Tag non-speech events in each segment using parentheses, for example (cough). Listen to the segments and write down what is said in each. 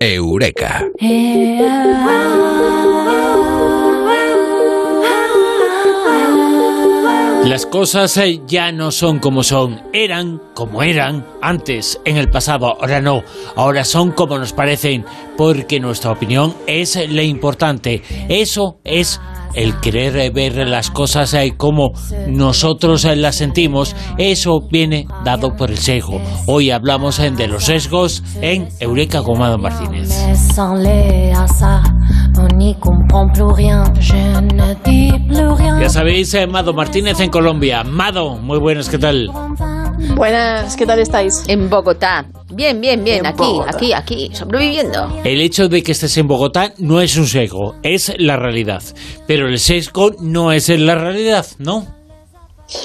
Eureka. Las cosas eh, ya no son como son, eran como eran antes, en el pasado, ahora no, ahora son como nos parecen, porque nuestra opinión es la importante. Eso es el querer ver las cosas eh, como nosotros eh, las sentimos, eso viene dado por el sesgo. Hoy hablamos eh, de los sesgos en Eureka con Mado Martínez. Ya sabéis, Mado Martínez en Colombia. Mado, muy buenas, ¿qué tal? Buenas, ¿qué tal estáis? En Bogotá. Bien, bien, bien, aquí, aquí, aquí, sobreviviendo. El hecho de que estés en Bogotá no es un sesgo, es la realidad. Pero el sesgo no es la realidad, ¿no?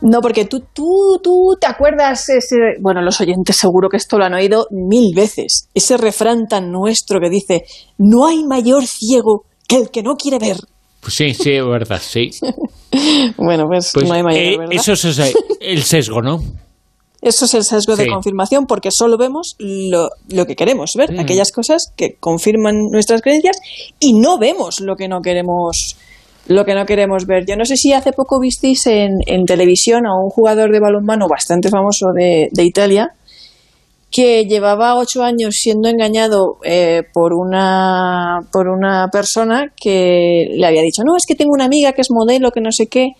No, porque tú, tú, tú te acuerdas ese, bueno, los oyentes seguro que esto lo han oído mil veces, ese refrán tan nuestro que dice, no hay mayor ciego que el que no quiere ver. Pues sí, sí, es verdad, sí. (laughs) bueno, pues, pues, no hay mayor, eh, Eso es el sesgo, ¿no? Eso es el sesgo de confirmación porque solo vemos lo, que queremos ver, mm. aquellas cosas que confirman nuestras creencias y no vemos lo que no queremos lo que no queremos ver. Yo no sé si hace poco visteis en, en televisión a un jugador de balonmano bastante famoso de, de Italia que llevaba ocho años siendo engañado eh, por, una, por una persona que le había dicho, no, es que tengo una amiga que es modelo, que no sé qué,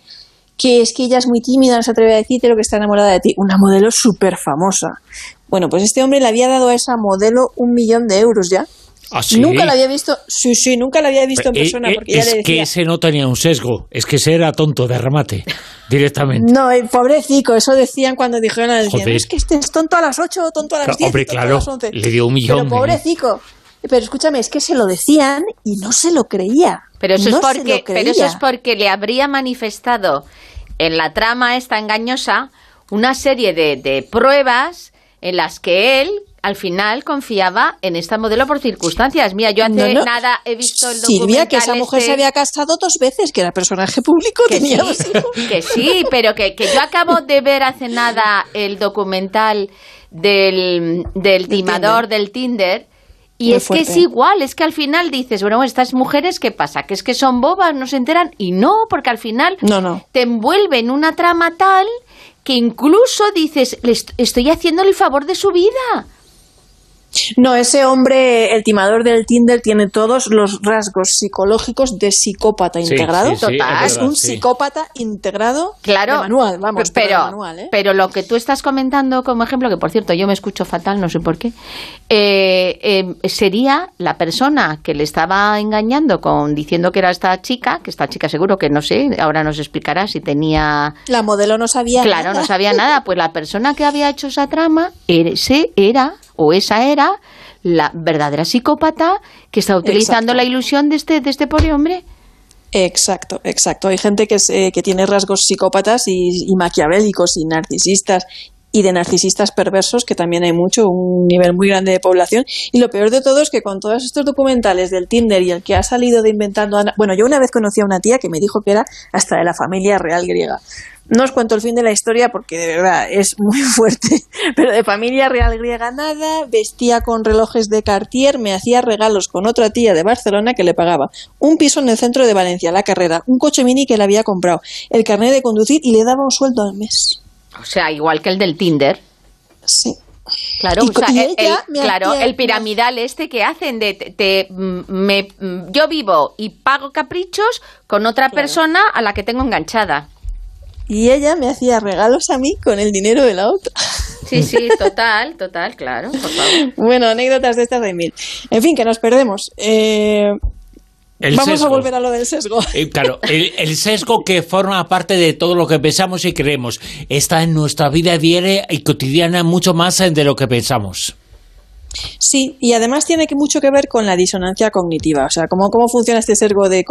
que es que ella es muy tímida, no se atreve a decirte lo que está enamorada de ti. Una modelo súper famosa. Bueno, pues este hombre le había dado a esa modelo un millón de euros ya. ¿Ah, sí? Nunca la había visto, sí, sí, nunca la había visto en persona. Porque es le decía, que ese no tenía un sesgo, es que ese era tonto de remate, (laughs) directamente. No, el pobrecito, eso decían cuando dijeron, decían, es que este es tonto a las 8, tonto a las 10, Hombre, claro, a las 11. le dio un millón. Pero pobrecito, pero escúchame, es que se lo decían y no se lo creía. Pero eso, es, porque, pero eso es porque le habría manifestado en la trama esta engañosa una serie de, de pruebas en las que él al final confiaba en esta modelo por circunstancias. Mira, yo hace nada he visto el documental Silvia, que esa mujer este se había casado dos veces, que era personaje público, que tenía sí, Que sí, pero que, que, yo acabo de ver hace nada el documental del, del timador del Tinder y es que es igual, es que al final dices, bueno, estas mujeres, ¿qué pasa? Que es que son bobas, no se enteran. Y no, porque al final no, no. te envuelven una trama tal que incluso dices, le estoy haciendo el favor de su vida. No, ese hombre, el timador del Tinder, tiene todos los rasgos psicológicos de psicópata integrado. Total. es, un psicópata integrado claro, de manual, vamos, pero, manual, ¿eh? pero lo que tú estás comentando como ejemplo, que por cierto yo me escucho fatal, no sé por qué, eh, eh, sería la persona que le estaba engañando con diciendo que era esta chica, que esta chica seguro que no sé, ahora nos explicará si tenía... La modelo no sabía Claro, no sabía nada, pues la persona que había hecho esa trama, ese era o esa era la verdadera psicópata que está utilizando la ilusión de este, de este pobre hombre. Exacto, exacto. Hay gente que, eh, que tiene rasgos psicópatas y, maquiavélicos y narcisistas y de narcisistas perversos, que también hay mucho, un nivel muy grande de población. Y lo peor de todo es que con todos estos documentales del Tinder y el que ha salido de inventando... Bueno, yo una vez conocí a una tía que me dijo que era hasta de la familia real griega. No os cuento el fin de la historia porque de verdad es muy (laughs) fuerte, pero de familia real griega nada, vestía con relojes de Cartier, me hacía regalos con otra tía de Barcelona que le pagaba un piso en el centro de Valencia, la carrera, un coche mini que le había comprado, el carnet de conducir y le daba un sueldo al mes. O sea, igual que el del Tinder. Sí. Claro, o sea, el, claro, el piramidal este que hacen de te, me, yo vivo y pago caprichos con otra persona a la que tengo enganchada y ella me hacía regalos a mí con el dinero de la otra. Sí, sí, (laughs) total, total, claro, por favor. Bueno, anécdotas de estas de mil. En fin, que nos perdemos. Eh, vamos a volver a lo del sesgo. Eh, claro, el, sesgo que forma parte de todo lo que pensamos y creemos está en nuestra vida diaria y cotidiana mucho más de lo que pensamos. Sí, y además tiene que mucho que ver con la disonancia cognitiva. O sea, ¿cómo, cómo funciona este sesgo de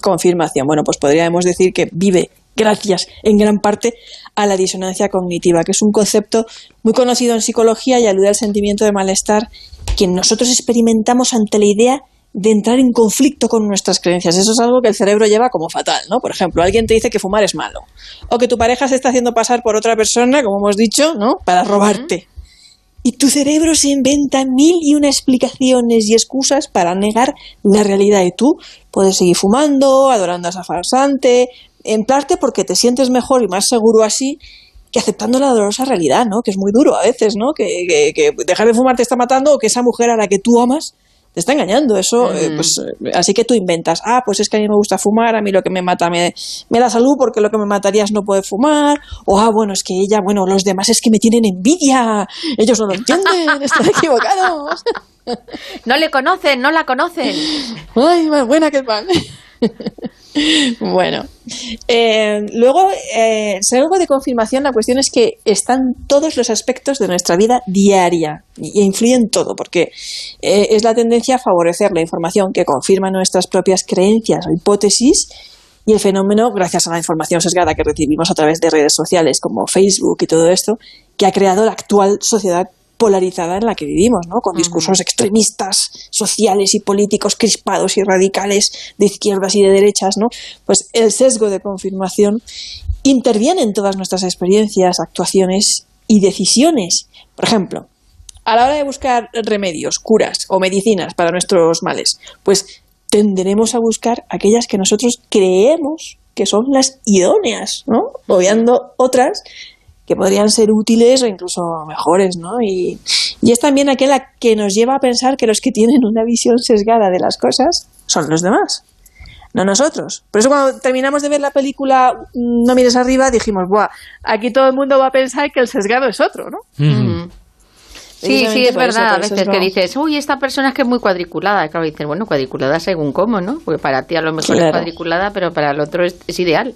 confirmación? Bueno, pues podríamos decir que vive gracias en gran parte a la disonancia cognitiva, que es un concepto muy conocido en psicología y alude al sentimiento de malestar que nosotros experimentamos ante la idea de entrar en conflicto con nuestras creencias. Eso es algo que el cerebro lleva como fatal, ¿no? Por ejemplo, alguien te dice que fumar es malo, o que tu pareja se está haciendo pasar por otra persona, como hemos dicho, ¿no? Para robarte. y tu cerebro se inventa mil y una explicaciones y excusas para negar la realidad. Y tú puedes seguir fumando, adorando a esa farsante, en parte porque te sientes mejor y más seguro así que aceptando la dolorosa realidad, ¿no? Que es muy duro a veces, ¿no? Que, que dejar de fumar te está matando o que esa mujer a la que tú amas te está engañando. Eso, eh, pues, eh, así que tú inventas, ah, pues es que a mí me gusta fumar, a mí lo que me mata me, me da salud porque lo que me mataría es no poder fumar, o ah, bueno, es que ella, bueno, los demás es que me tienen envidia, ellos no lo entienden, están (laughs) equivocados. No le conocen, no la conocen. Ay, más buena que el pan. (laughs) bueno, eh, luego, eh, algo de confirmación, la cuestión es que están todos los aspectos de nuestra vida diaria y, influyen todo, porque eh, es la tendencia a favorecer la información que confirma nuestras propias creencias o hipótesis y el fenómeno, gracias a la información sesgada que recibimos a través de redes sociales como Facebook y todo esto, que ha creado la actual sociedad polarizada en la que vivimos, ¿no? con discursos extremistas, sociales y políticos crispados y radicales de izquierdas y de derechas, ¿no? pues el sesgo de confirmación interviene en todas nuestras experiencias, actuaciones y decisiones. Por ejemplo, a la hora de buscar remedios, curas o medicinas para nuestros males, pues tenderemos a buscar aquellas que nosotros creemos que son las idóneas, ¿no? Obviando otras que podrían ser útiles o incluso mejores, ¿no? Y, es también aquella que nos lleva a pensar que los que tienen una visión sesgada de las cosas son los demás, no nosotros. Por eso cuando terminamos de ver la película No mires arriba, dijimos, Buah, aquí todo el mundo va a pensar que el sesgado es otro, ¿no? Mm. Sí, sí, es verdad. a veces que dices, uy, esta persona es que es muy cuadriculada. Claro, dices, bueno, cuadriculada según cómo, ¿no? Porque para ti a lo mejor es cuadriculada, pero para el otro es ideal.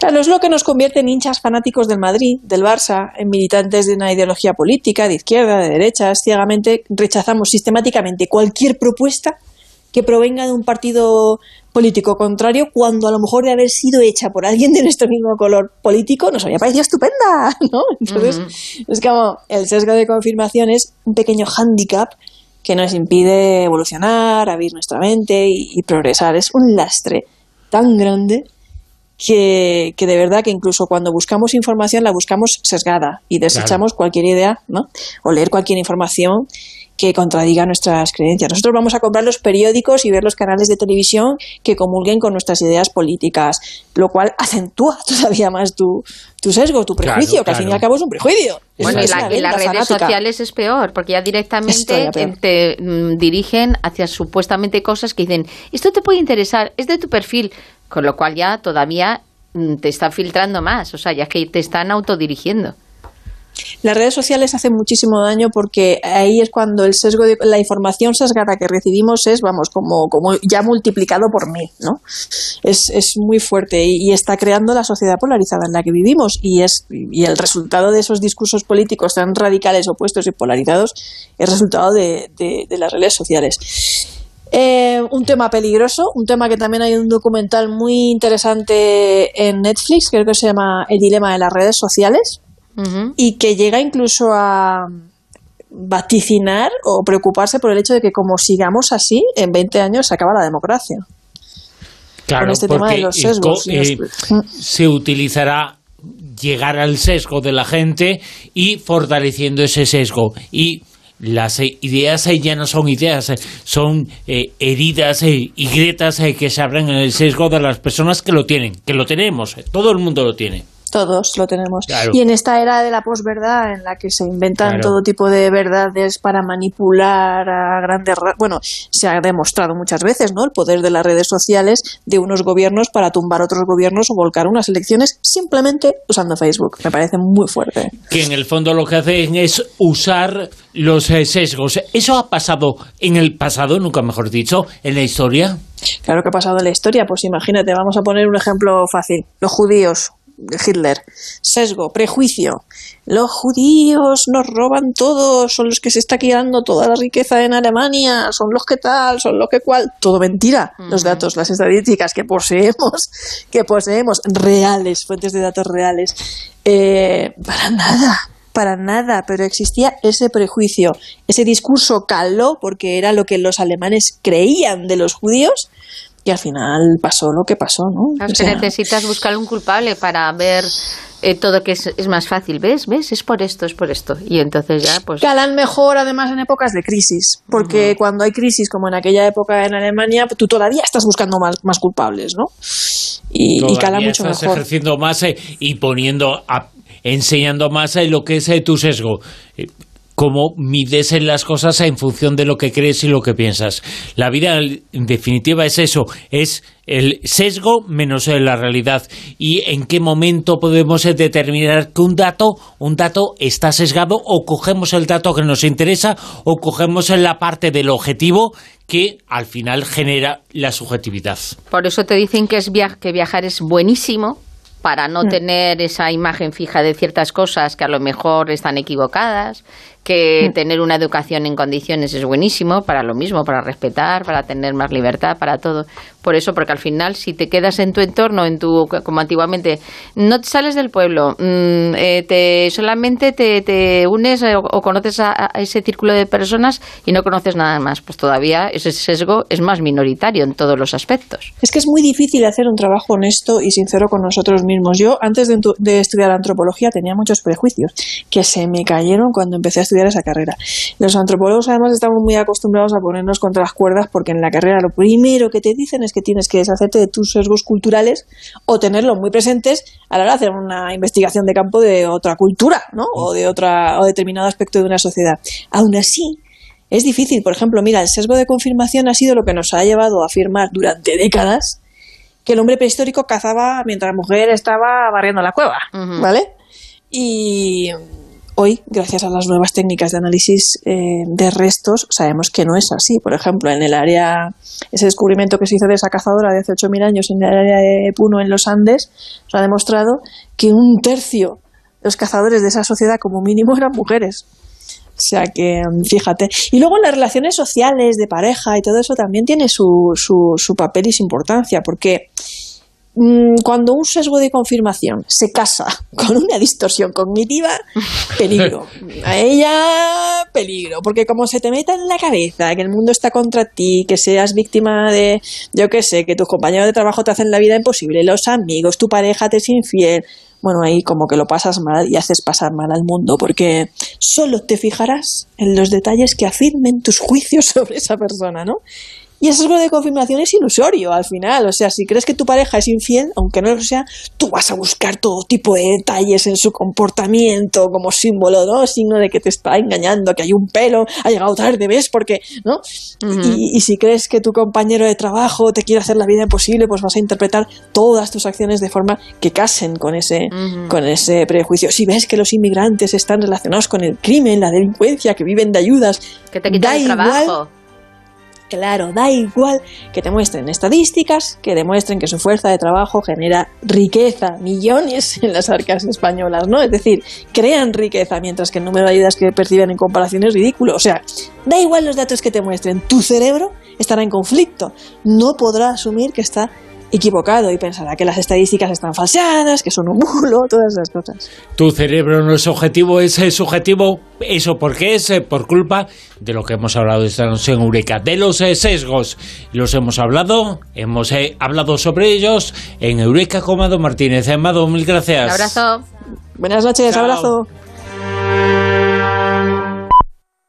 Claro, es lo que nos convierte en hinchas fanáticos del Madrid, del Barça, en militantes de una ideología política, de izquierda, de derecha. Ciegamente rechazamos sistemáticamente cualquier propuesta que provenga de un partido político contrario cuando a lo mejor de haber sido hecha por alguien de nuestro mismo color político nos había parecido estupenda, (laughs) ¿no? Entonces, es como el sesgo de confirmación es un pequeño hándicap que nos impide evolucionar, abrir nuestra mente y progresar. Es un lastre tan grande que, que, de verdad que incluso cuando buscamos información la buscamos sesgada y desechamos cualquier idea, ¿no? O leer cualquier información que contradiga nuestras creencias. Nosotros vamos a comprar los periódicos y ver los canales de televisión que comulguen con nuestras ideas políticas, lo cual acentúa (laughs) todavía más tu, tu sesgo, tu prejuicio, que al fin y al cabo es un prejuicio. Bueno, y, las redes sociales es peor, porque ya directamente te mm, dirigen hacia supuestamente cosas que dicen, esto te puede interesar, es de tu perfil, con lo cual ya todavía mm, te está filtrando más, o sea, ya que te están autodirigiendo. Las redes sociales hacen muchísimo daño porque ahí es cuando el sesgo de la información sesgada que recibimos es, vamos, como, como ya multiplicado por mil, ¿no? Es, es muy fuerte y, está creando la sociedad polarizada en la que vivimos y es y el resultado de esos discursos políticos tan radicales, opuestos y polarizados es resultado de, las redes sociales. Eh, un tema peligroso, un tema que también hay un documental muy interesante en Netflix, creo que se llama El dilema de las redes sociales, y que llega incluso a vaticinar o preocuparse por el hecho de que como sigamos así, en 20 años se acaba la democracia. Claro, con este tema de los sesgos. Eh, se utilizará llegar al sesgo de la gente y fortaleciendo ese sesgo. Y las ideas ya no son ideas, son eh, heridas eh, y grietas eh, que se abren en el sesgo de las personas que lo tienen, que lo tenemos, todo el mundo lo tiene. Todos lo tenemos. Y en esta era de la posverdad, en la que se inventan todo tipo de verdades para manipular a grandes... Bueno, se ha demostrado muchas veces, ¿no? El poder de las redes sociales de unos gobiernos para tumbar otros gobiernos o volcar unas elecciones simplemente usando Facebook. Me parece muy fuerte. Que en el fondo lo que hacen es usar los eh, sesgos. ¿Eso ha pasado en el pasado, nunca mejor dicho, en la historia? Claro que ha pasado en la historia. Pues imagínate, vamos a poner un ejemplo fácil. Los judíos Hitler. Sesgo, prejuicio. Los judíos nos roban todo, son los que se está quedando toda la riqueza en Alemania, son los que tal, son los que cual. Todo mentira. Los datos, las estadísticas que poseemos, que poseemos, reales, fuentes de datos reales. Eh, para nada, para nada, pero existía ese prejuicio. Ese discurso caló porque era lo que los alemanes creían de los judíos y al final pasó lo que pasó, ¿no? que necesitas buscar un culpable para ver eh, todo que es, más fácil, ¿ves? ¿Ves? Es por esto, es por esto. Y entonces ya, pues... Calan mejor, además, en épocas de crisis, porque cuando hay crisis, como en aquella época en Alemania, tú todavía estás buscando más, más culpables, ¿no? Y, y cala mucho estás ejerciendo más eh, y poniendo, enseñando más eh, lo que es tu sesgo cómo mides en las cosas en función de lo que crees y lo que piensas. La vida, en definitiva, es eso, es el sesgo menos la realidad. ¿Y en qué momento podemos determinar que un dato, un dato está sesgado o cogemos el dato que nos interesa o cogemos en la parte del objetivo que al final genera la subjetividad? Por eso te dicen que, es que viajar es buenísimo, para no mm. tener esa imagen fija de ciertas cosas que a lo mejor están equivocadas, que tener una educación en condiciones es buenísimo para lo mismo, para respetar, para tener más libertad, para todo. Por eso, porque al final, si te quedas en tu entorno, en tu, como antiguamente, no sales del pueblo, mm, eh, te, solamente te, unes eh, o, conoces a, ese círculo de personas y no conoces nada más, pues todavía ese sesgo es más minoritario en todos los aspectos. Es que es muy difícil hacer un trabajo honesto y sincero con nosotros mismos. Yo, antes de, de estudiar antropología, tenía muchos prejuicios que se me cayeron cuando empecé a estudiar esa carrera. Los antropólogos además estamos muy acostumbrados a ponernos contra las cuerdas porque en la carrera lo primero que te dicen es que tienes que deshacerte de tus sesgos culturales o tenerlos muy presentes a la hora de hacer una investigación de campo de otra cultura, ¿no? O de otra o determinado aspecto de una sociedad. Aún así, es difícil, por ejemplo, mira, el sesgo de confirmación ha sido lo que nos ha llevado a afirmar durante décadas que el hombre prehistórico cazaba mientras la mujer estaba barriendo la cueva, ¿vale? Y Hoy, gracias a las nuevas técnicas de análisis eh, de restos, sabemos que no es así. Por ejemplo, en el área, ese descubrimiento que se hizo de esa cazadora de hace 8.000 años en el área de Puno, en los Andes, ha demostrado que un tercio de los cazadores de esa sociedad, como mínimo, eran mujeres. O sea que, fíjate. Y luego en las relaciones sociales, de pareja y todo eso también tiene su, su, papel y su importancia, porque cuando un sesgo de confirmación se casa (laughs) con una distorsión cognitiva, peligro. (laughs) A ella, peligro. Porque como se te meta en la cabeza que el mundo está contra ti, que seas víctima de, yo qué sé, que tus compañeros de trabajo te hacen la vida imposible, los amigos, tu pareja te es infiel, bueno, ahí como que lo pasas mal y haces pasar mal al mundo, porque solo te fijarás en los detalles que afirmen tus juicios (laughs) sobre esa persona, ¿no? Y ese sesgo de confirmación es ilusorio al final. O sea, si crees que tu pareja es infiel, aunque no lo sea, tú vas a buscar todo tipo de detalles en su comportamiento como símbolo, ¿no? Signo de que te está engañando, que hay un pelo, ha llegado tarde, ¿ves? Porque, ¿no? y, si crees que tu compañero de trabajo te quiere hacer la vida imposible, pues vas a interpretar todas tus acciones de forma que casen con ese, con ese prejuicio. Si ves que los inmigrantes están relacionados con el crimen, la delincuencia, que viven de ayudas, que te quitan el trabajo. Claro, da igual que te muestren estadísticas, que demuestren que su fuerza de trabajo genera riqueza, millones (laughs) en las arcas españolas, ¿no? Es decir, crean riqueza, mientras que el número de ayudas que perciben en comparación es ridículo. O sea, da igual los datos que te muestren, tu cerebro estará en conflicto, no podrá asumir que está equivocado y pensará que las estadísticas están falseadas, que son un bulo, (laughs) todas esas cosas. Tu cerebro no es objetivo, es subjetivo. ¿Eso por qué es? Eh, por culpa de lo que hemos hablado esta noche en Eureka, de los eh, sesgos. Los hemos hablado, hemos eh, hablado sobre ellos en Eureka con Amado Martínez. Amado, mil gracias. Un abrazo. Buenas noches, abrazo.